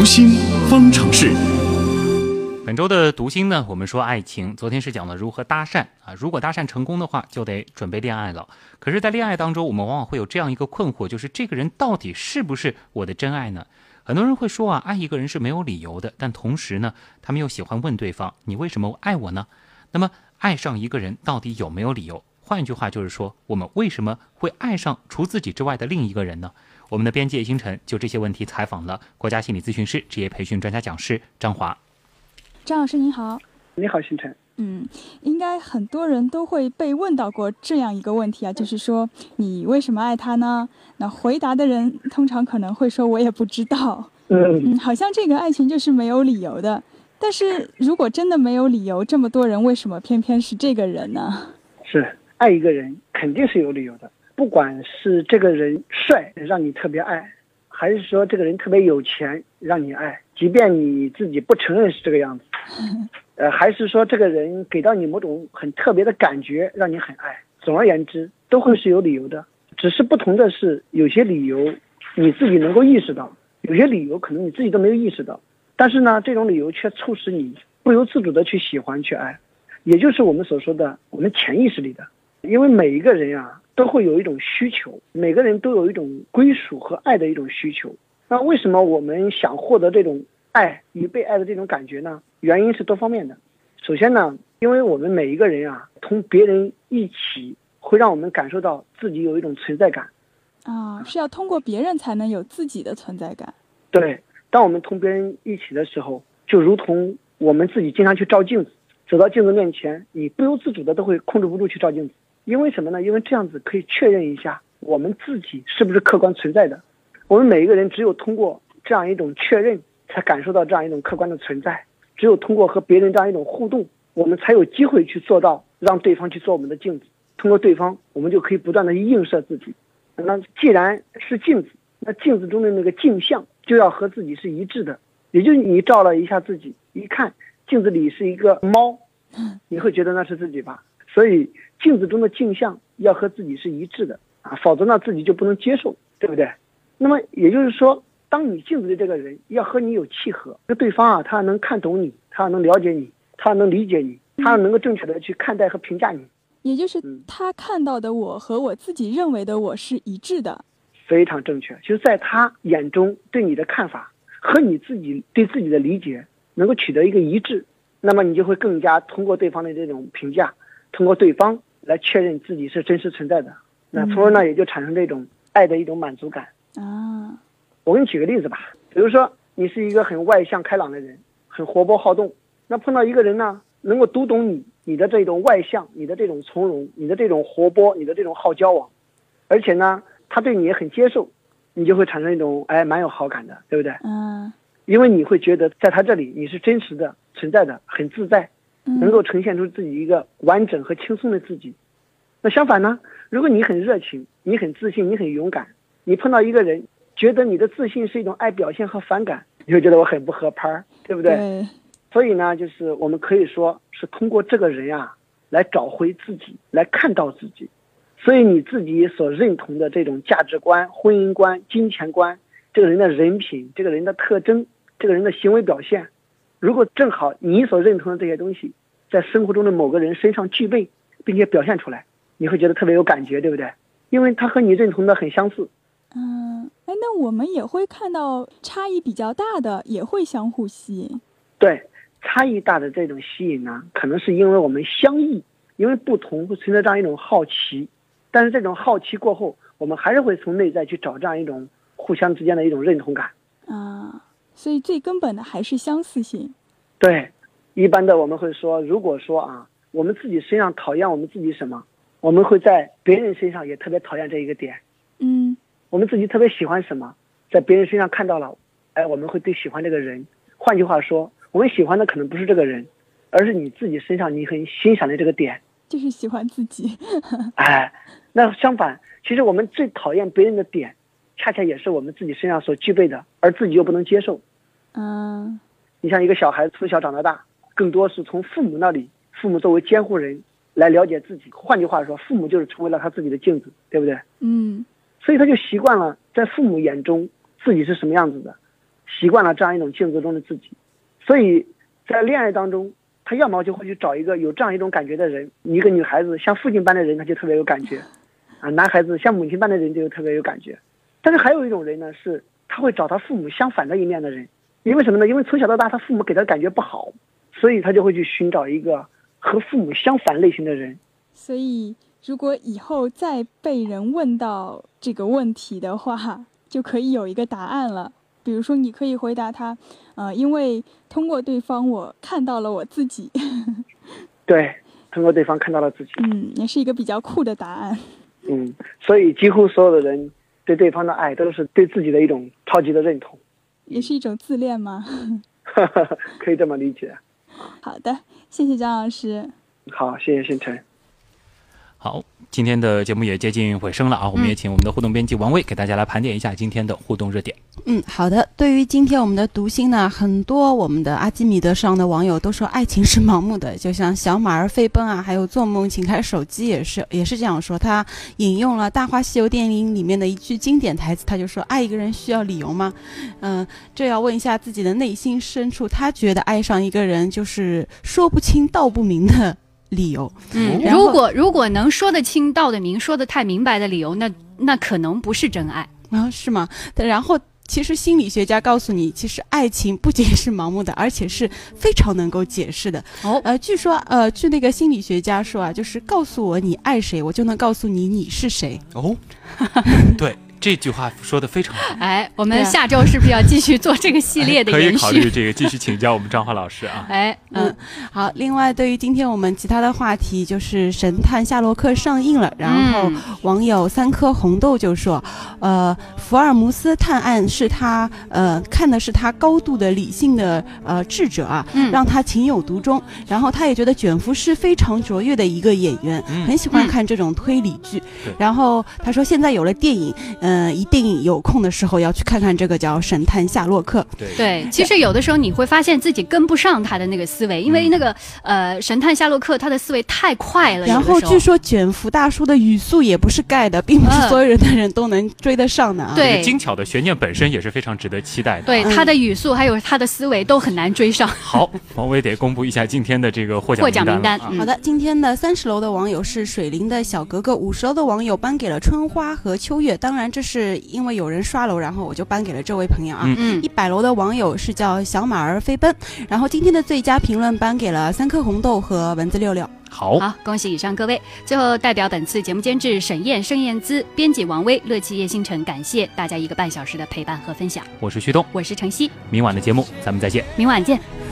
读心方程式。本周的读心呢，我们说爱情。昨天是讲了如何搭讪啊，如果搭讪成功的话，就得准备恋爱了。可是，在恋爱当中，我们往往会有这样一个困惑，就是这个人到底是不是我的真爱呢？很多人会说啊，爱一个人是没有理由的，但同时呢，他们又喜欢问对方：“你为什么爱我呢？”那么，爱上一个人到底有没有理由？换一句话就是说，我们为什么会爱上除自己之外的另一个人呢？我们的编辑星辰就这些问题采访了国家心理咨询师、职业培训专家讲师张华。张老师您好，你好，星辰。嗯，应该很多人都会被问到过这样一个问题啊，就是说你为什么爱他呢？那回答的人通常可能会说，我也不知道。嗯，好像这个爱情就是没有理由的。但是如果真的没有理由，这么多人为什么偏偏是这个人呢？是爱一个人肯定是有理由的。不管是这个人帅让你特别爱，还是说这个人特别有钱让你爱，即便你自己不承认是这个样子，呃，还是说这个人给到你某种很特别的感觉让你很爱，总而言之都会是有理由的。只是不同的是，有些理由你自己能够意识到，有些理由可能你自己都没有意识到。但是呢，这种理由却促使你不由自主的去喜欢去爱，也就是我们所说的我们潜意识里的。因为每一个人啊。都会有一种需求，每个人都有一种归属和爱的一种需求。那为什么我们想获得这种爱与被爱的这种感觉呢？原因是多方面的。首先呢，因为我们每一个人啊，同别人一起，会让我们感受到自己有一种存在感。啊，是要通过别人才能有自己的存在感。对，当我们同别人一起的时候，就如同我们自己经常去照镜子，走到镜子面前，你不由自主的都会控制不住去照镜子。因为什么呢？因为这样子可以确认一下我们自己是不是客观存在的。我们每一个人只有通过这样一种确认，才感受到这样一种客观的存在。只有通过和别人这样一种互动，我们才有机会去做到让对方去做我们的镜子。通过对方，我们就可以不断的映射自己。那既然是镜子，那镜子中的那个镜像就要和自己是一致的。也就是你照了一下自己，一看镜子里是一个猫，你会觉得那是自己吧？所以镜子中的镜像要和自己是一致的啊，否则呢自己就不能接受，对不对？那么也就是说，当你镜子的这个人要和你有契合，那对方啊他能看懂你，他能了解你，他能理解你，他能够正确的去看待和评价你，也就是他看到的我和我自己认为的我是一致的，非常正确。就是在他眼中对你的看法和你自己对自己的理解能够取得一个一致，那么你就会更加通过对方的这种评价。通过对方来确认自己是真实存在的，那从而呢也就产生这种爱的一种满足感啊。我给你举个例子吧，比如说你是一个很外向开朗的人，很活泼好动，那碰到一个人呢，能够读懂你你的这种外向，你的这种从容，你的这种活泼，你的这种好交往，而且呢他对你也很接受，你就会产生一种哎蛮有好感的，对不对？嗯。因为你会觉得在他这里你是真实的存在的，很自在。能够呈现出自己一个完整和轻松的自己，那相反呢？如果你很热情，你很自信，你很勇敢，你碰到一个人，觉得你的自信是一种爱表现和反感，你会觉得我很不合拍儿，对不对？所以呢，就是我们可以说是通过这个人啊，来找回自己，来看到自己。所以你自己所认同的这种价值观、婚姻观、金钱观，这个人的人品，这个人的特征，这个人的行为表现。如果正好你所认同的这些东西，在生活中的某个人身上具备，并且表现出来，你会觉得特别有感觉，对不对？因为他和你认同的很相似。嗯，哎，那我们也会看到差异比较大的，也会相互吸引。对，差异大的这种吸引呢，可能是因为我们相异，因为不同会存在这样一种好奇，但是这种好奇过后，我们还是会从内在去找这样一种互相之间的一种认同感。啊。所以最根本的还是相似性。对，一般的我们会说，如果说啊，我们自己身上讨厌我们自己什么，我们会在别人身上也特别讨厌这一个点。嗯，我们自己特别喜欢什么，在别人身上看到了，哎，我们会对喜欢这个人。换句话说，我们喜欢的可能不是这个人，而是你自己身上你很欣赏的这个点。就是喜欢自己。哎，那相反，其实我们最讨厌别人的点。恰恰也是我们自己身上所具备的，而自己又不能接受。嗯，你像一个小孩子从小长到大，更多是从父母那里，父母作为监护人来了解自己。换句话说，父母就是成为了他自己的镜子，对不对？嗯，所以他就习惯了在父母眼中自己是什么样子的，习惯了这样一种镜子中的自己，所以在恋爱当中，他要么就会去找一个有这样一种感觉的人，一个女孩子像父亲般的人，他就特别有感觉，啊，男孩子像母亲般的人就特别有感觉。但是还有一种人呢，是他会找他父母相反的一面的人，因为什么呢？因为从小到大他父母给他的感觉不好，所以他就会去寻找一个和父母相反类型的人。所以，如果以后再被人问到这个问题的话，就可以有一个答案了。比如说，你可以回答他，呃，因为通过对方，我看到了我自己。对，通过对方看到了自己。嗯，也是一个比较酷的答案。嗯，所以几乎所有的人对对方的爱，都是对自己的一种超级的认同。也是一种自恋吗？可以这么理解。好的，谢谢张老师。好，谢谢星辰。好，今天的节目也接近尾声了啊！我们也请我们的互动编辑王威给大家来盘点一下今天的互动热点。嗯，好的。对于今天我们的读心呢，很多我们的阿基米德上的网友都说爱情是盲目的，就像小马儿飞奔啊，还有做梦请开手机也是 也是这样说。他引用了《大话西游》电影里面的一句经典台词，他就说：“爱一个人需要理由吗？”嗯，这要问一下自己的内心深处，他觉得爱上一个人就是说不清道不明的。理由，嗯，如果如果能说得清道得明，说得太明白的理由，那那可能不是真爱啊，是吗？然后，其实心理学家告诉你，其实爱情不仅是盲目的，而且是非常能够解释的。哦，呃，据说，呃，据那个心理学家说啊，就是告诉我你爱谁，我就能告诉你你是谁。哦，对。这句话说的非常好。哎，我们下周是不是要继续做这个系列的 延续？可以考虑这个继续请教我们张华老师啊。哎，嗯，好。另外，对于今天我们其他的话题，就是《神探夏洛克》上映了，然后网友三颗红豆就说，呃，福尔摩斯探案是他呃看的是他高度的理性的呃智者啊，让他情有独钟。然后他也觉得卷福是非常卓越的一个演员，很喜欢看这种推理剧。然后他说现在有了电影，嗯，一定有空的时候要去看看这个叫《神探夏洛克》。对，其实有的时候你会发现自己跟不上他的那个思维，因为那个呃，《神探夏洛克》他的思维太快了。然后据说卷福大叔的语速也不是盖的，并不是所有人的人都能追得上的啊。对，精巧的悬念本身也是非常值得期待的。对，他的语速还有他的思维都很难追上。好，王威得公布一下今天的这个获奖名单。好的，今天的三十楼的网友是水灵的小格格，五十楼的网友颁给了春花和秋月。当然这是。因为有人刷楼，然后我就颁给了这位朋友啊。嗯一百楼的网友是叫小马儿飞奔，然后今天的最佳评论颁给了三颗红豆和蚊子六六。好，好，恭喜以上各位。最后，代表本次节目监制沈燕、盛燕姿，编辑王威、乐琪、叶星辰，感谢大家一个半小时的陪伴和分享。我是旭东，我是程曦。明晚的节目咱们再见。明晚见。